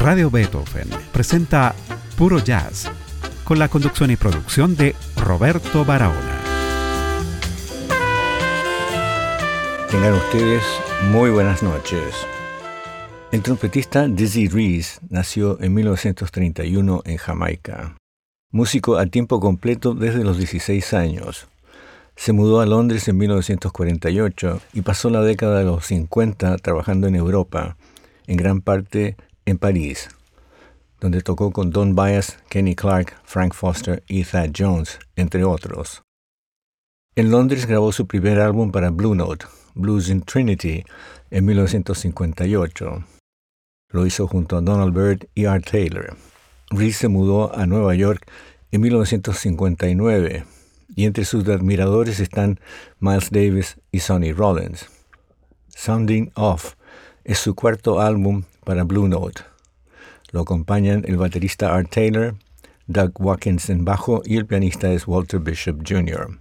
Radio Beethoven presenta Puro Jazz con la conducción y producción de Roberto Barahona. Tengan ustedes muy buenas noches. El trompetista Dizzy Reese nació en 1931 en Jamaica. Músico a tiempo completo desde los 16 años. Se mudó a Londres en 1948 y pasó la década de los 50 trabajando en Europa, en gran parte en París, donde tocó con Don Byas, Kenny Clark, Frank Foster y Thad Jones, entre otros. En Londres grabó su primer álbum para Blue Note, Blues in Trinity, en 1958. Lo hizo junto a Donald Byrd y Art Taylor. Reese se mudó a Nueva York en 1959 y entre sus admiradores están Miles Davis y Sonny Rollins. Sounding Off es su cuarto álbum para Blue Note. Lo acompañan el baterista Art Taylor, Doug Watkins en bajo y el pianista es Walter Bishop Jr.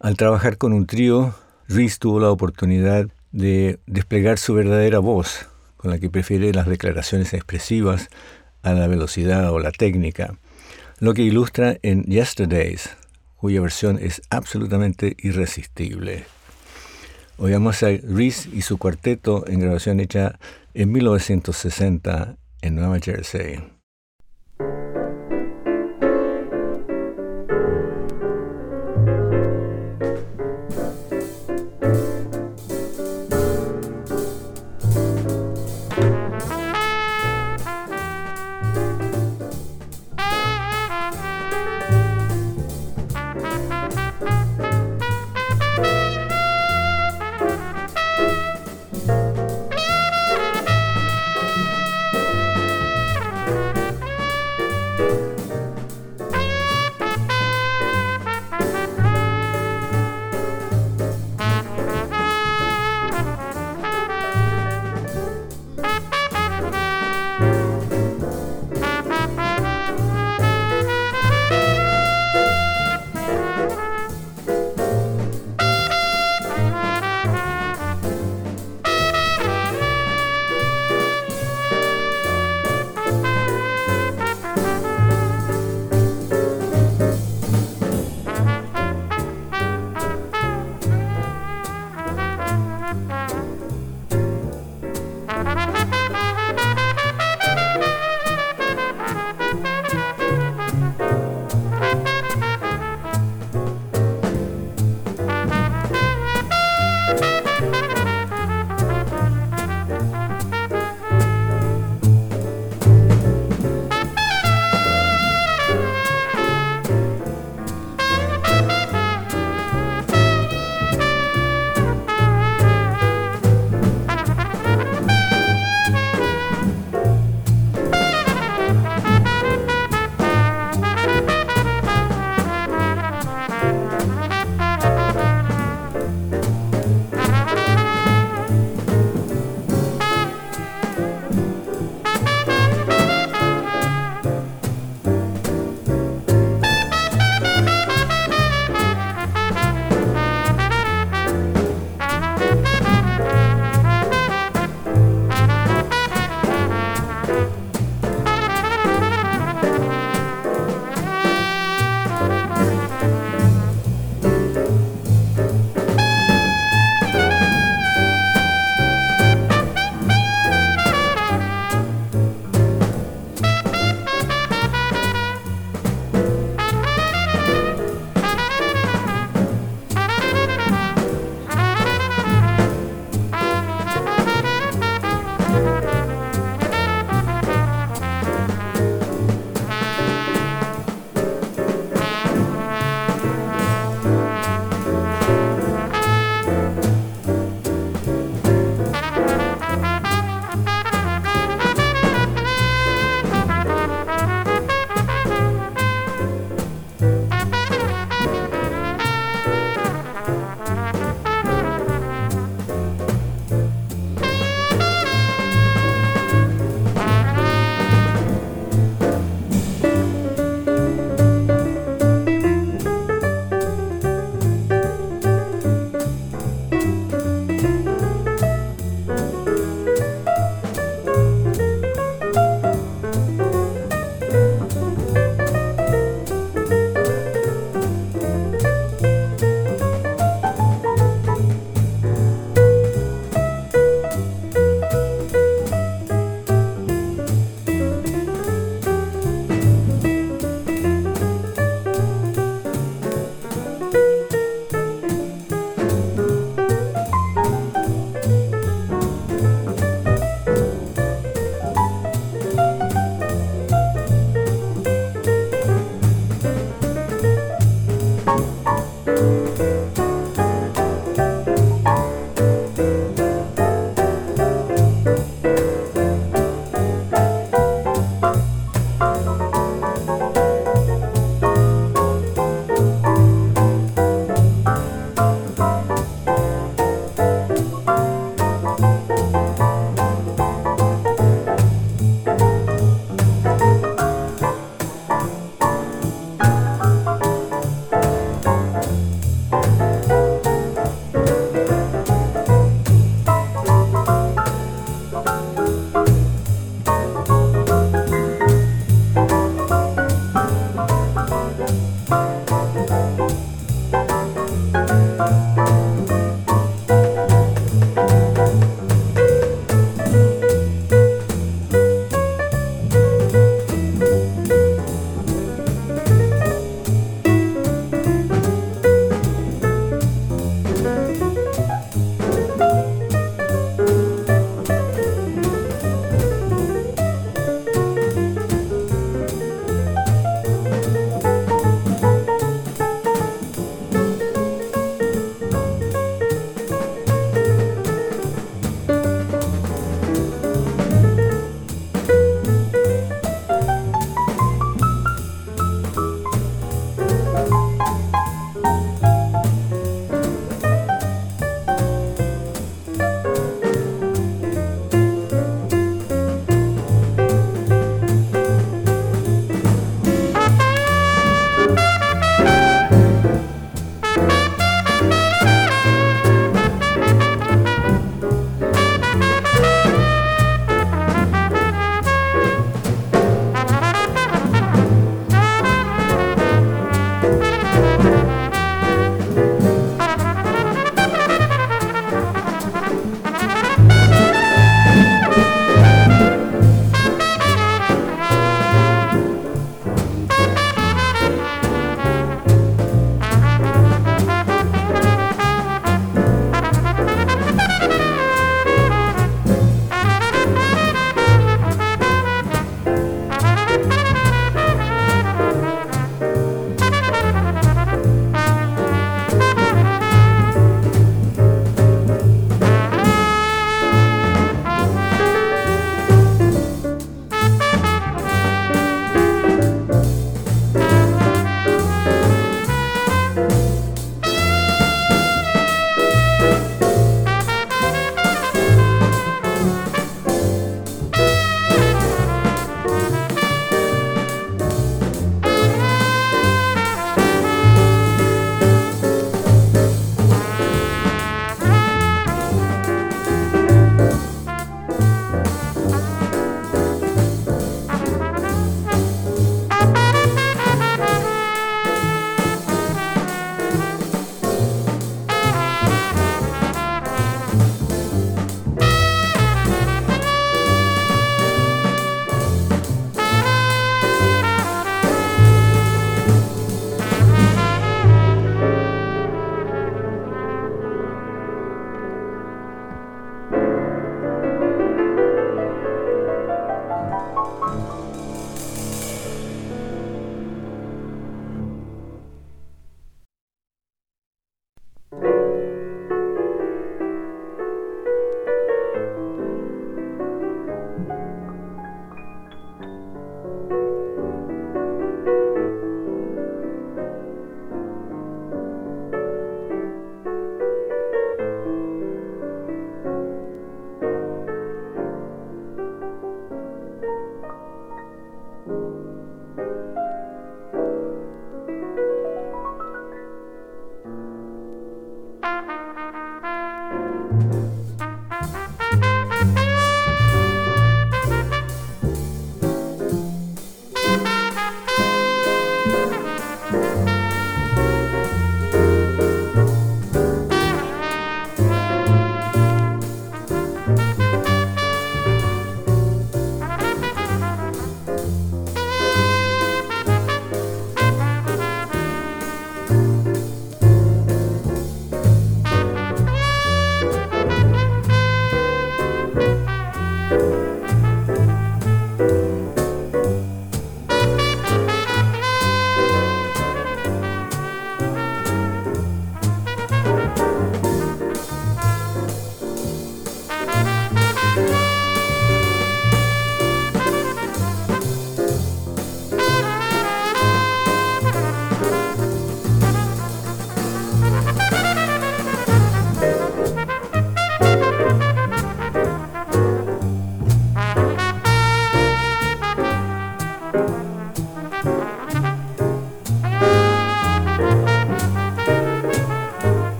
Al trabajar con un trío, Reese tuvo la oportunidad de desplegar su verdadera voz, con la que prefiere las declaraciones expresivas a la velocidad o la técnica, lo que ilustra en Yesterdays, cuya versión es absolutamente irresistible. Oigamos a Reese y su cuarteto en grabación hecha en 1960 en Nueva Jersey.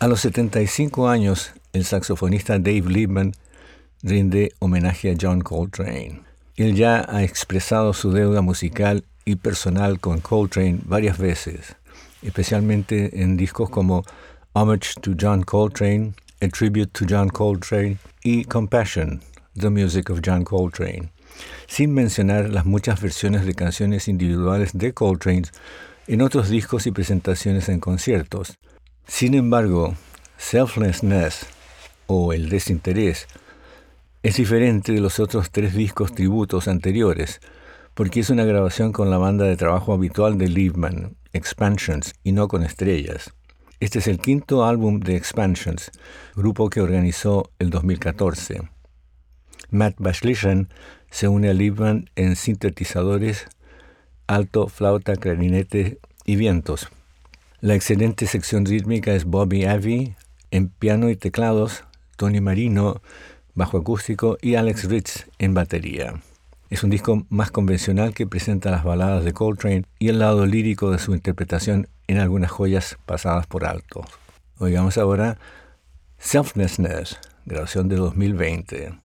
A los 75 años, el saxofonista Dave Liebman rinde homenaje a John Coltrane. Él ya ha expresado su deuda musical y personal con Coltrane varias veces, especialmente en discos como Homage to John Coltrane, A Tribute to John Coltrane y Compassion, The Music of John Coltrane, sin mencionar las muchas versiones de canciones individuales de Coltrane en otros discos y presentaciones en conciertos. Sin embargo, Selflessness o El Desinterés es diferente de los otros tres discos tributos anteriores, porque es una grabación con la banda de trabajo habitual de Liebman, Expansions, y no con estrellas. Este es el quinto álbum de Expansions, grupo que organizó el 2014. Matt Bashlishan se une a Liebman en sintetizadores, alto, flauta, clarinete y vientos. La excelente sección rítmica es Bobby Avi en piano y teclados, Tony Marino bajo acústico y Alex Ritz en batería. Es un disco más convencional que presenta las baladas de Coltrane y el lado lírico de su interpretación en algunas joyas pasadas por alto. Oigamos ahora Selflessness, grabación de 2020.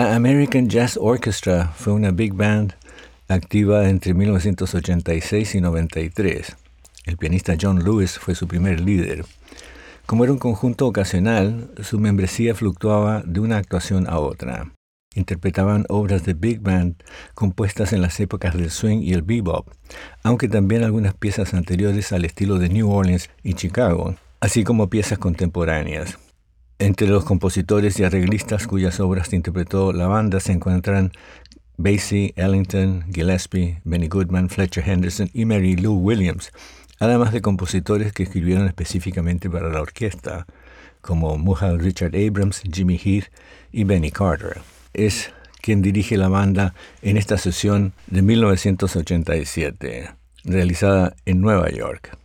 La American Jazz Orchestra fue una big band activa entre 1986 y 93. El pianista John Lewis fue su primer líder. Como era un conjunto ocasional, su membresía fluctuaba de una actuación a otra. Interpretaban obras de big band compuestas en las épocas del swing y el bebop, aunque también algunas piezas anteriores al estilo de New Orleans y Chicago, así como piezas contemporáneas. Entre los compositores y arreglistas cuyas obras interpretó la banda se encuentran Basie, Ellington, Gillespie, Benny Goodman, Fletcher Henderson y Mary Lou Williams, además de compositores que escribieron específicamente para la orquesta, como Muhal Richard Abrams, Jimmy Heath y Benny Carter. Es quien dirige la banda en esta sesión de 1987, realizada en Nueva York.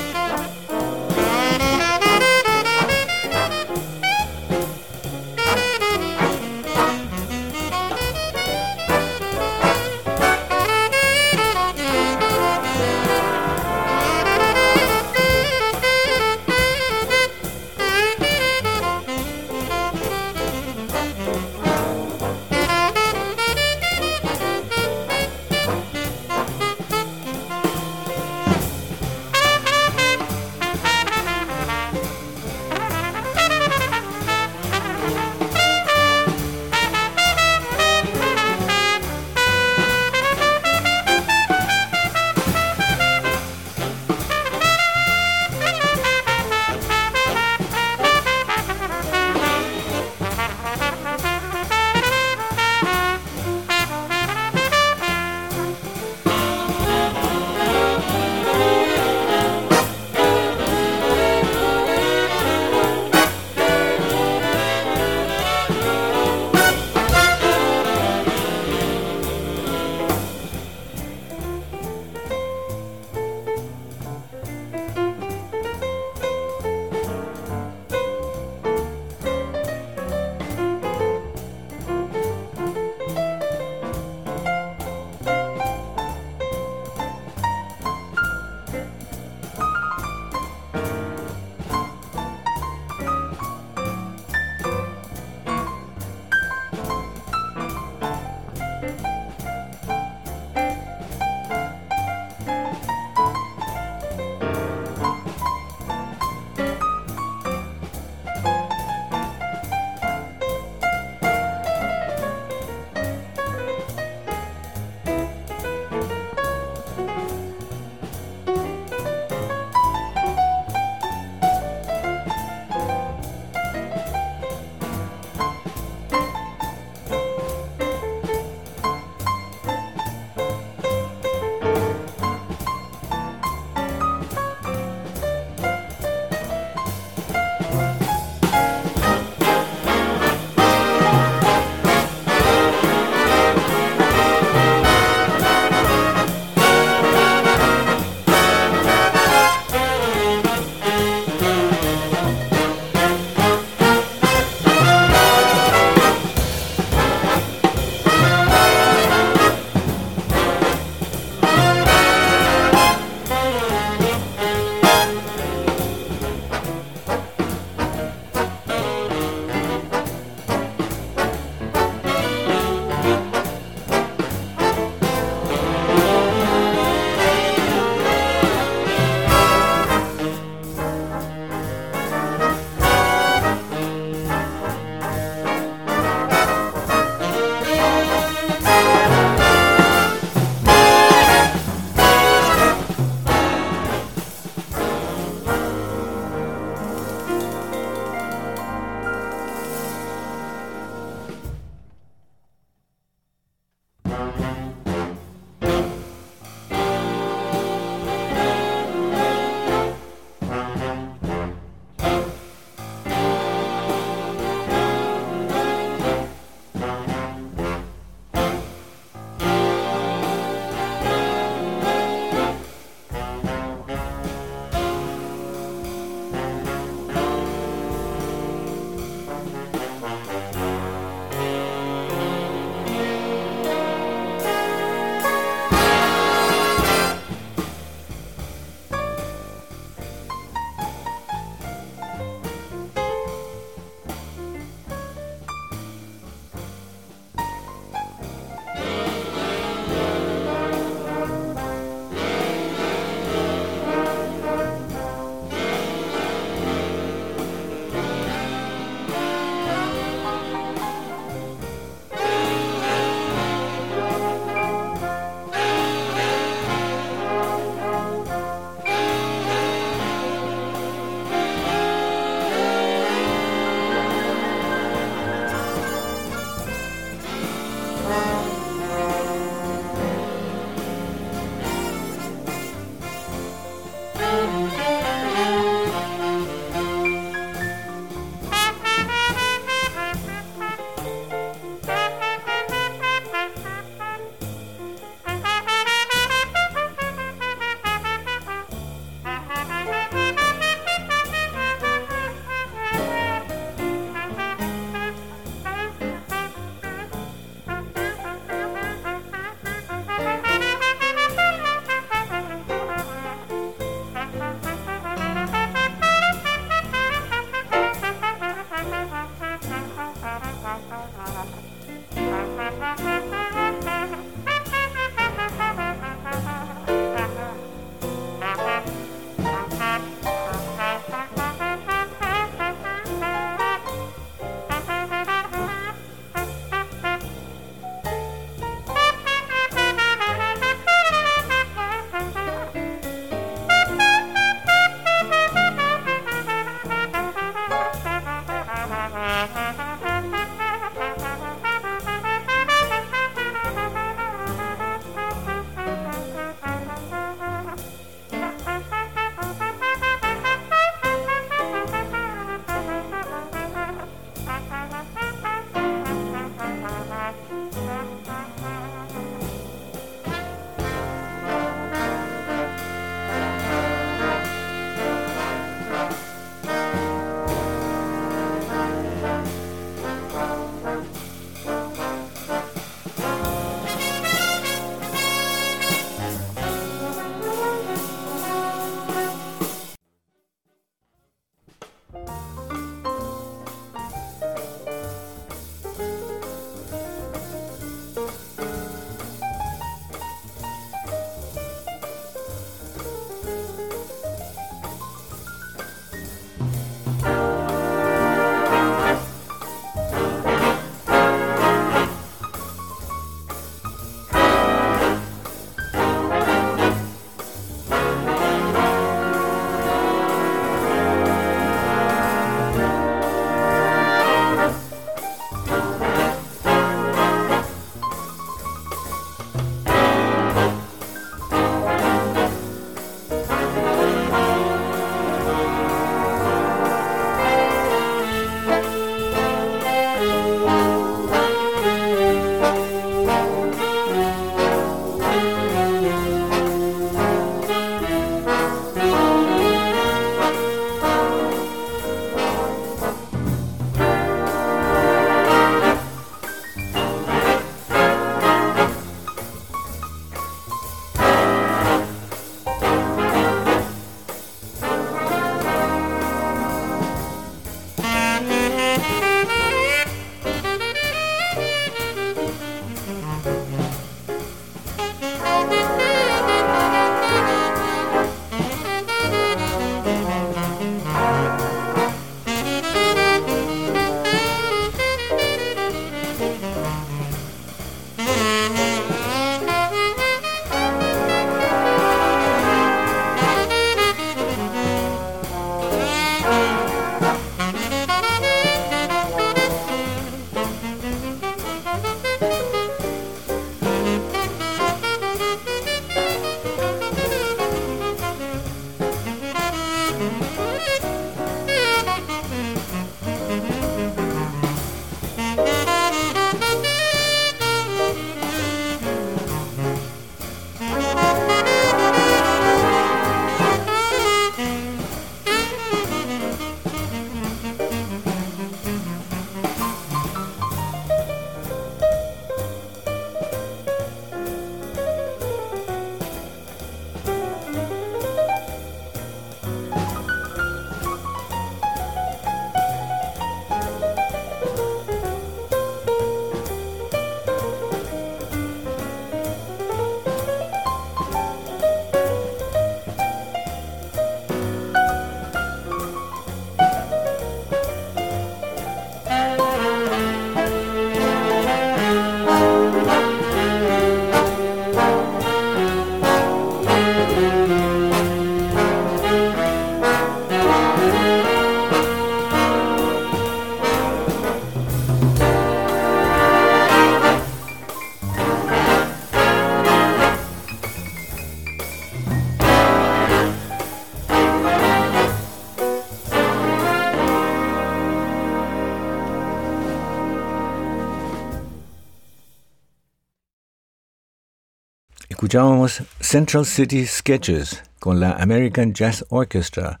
Escuchábamos Central City Sketches con la American Jazz Orchestra,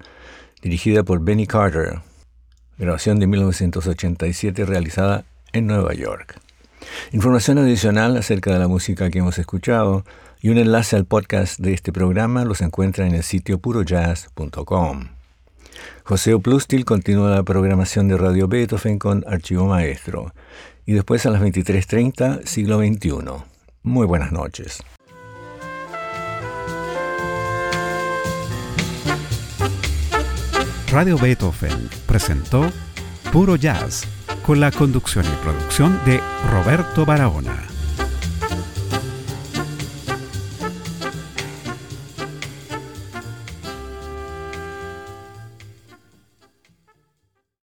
dirigida por Benny Carter, grabación de 1987 realizada en Nueva York. Información adicional acerca de la música que hemos escuchado y un enlace al podcast de este programa los encuentra en el sitio purojazz.com. José Oplustil continúa la programación de Radio Beethoven con Archivo Maestro y después a las 23.30 siglo XXI. Muy buenas noches. Radio Beethoven presentó Puro Jazz con la conducción y producción de Roberto Barahona.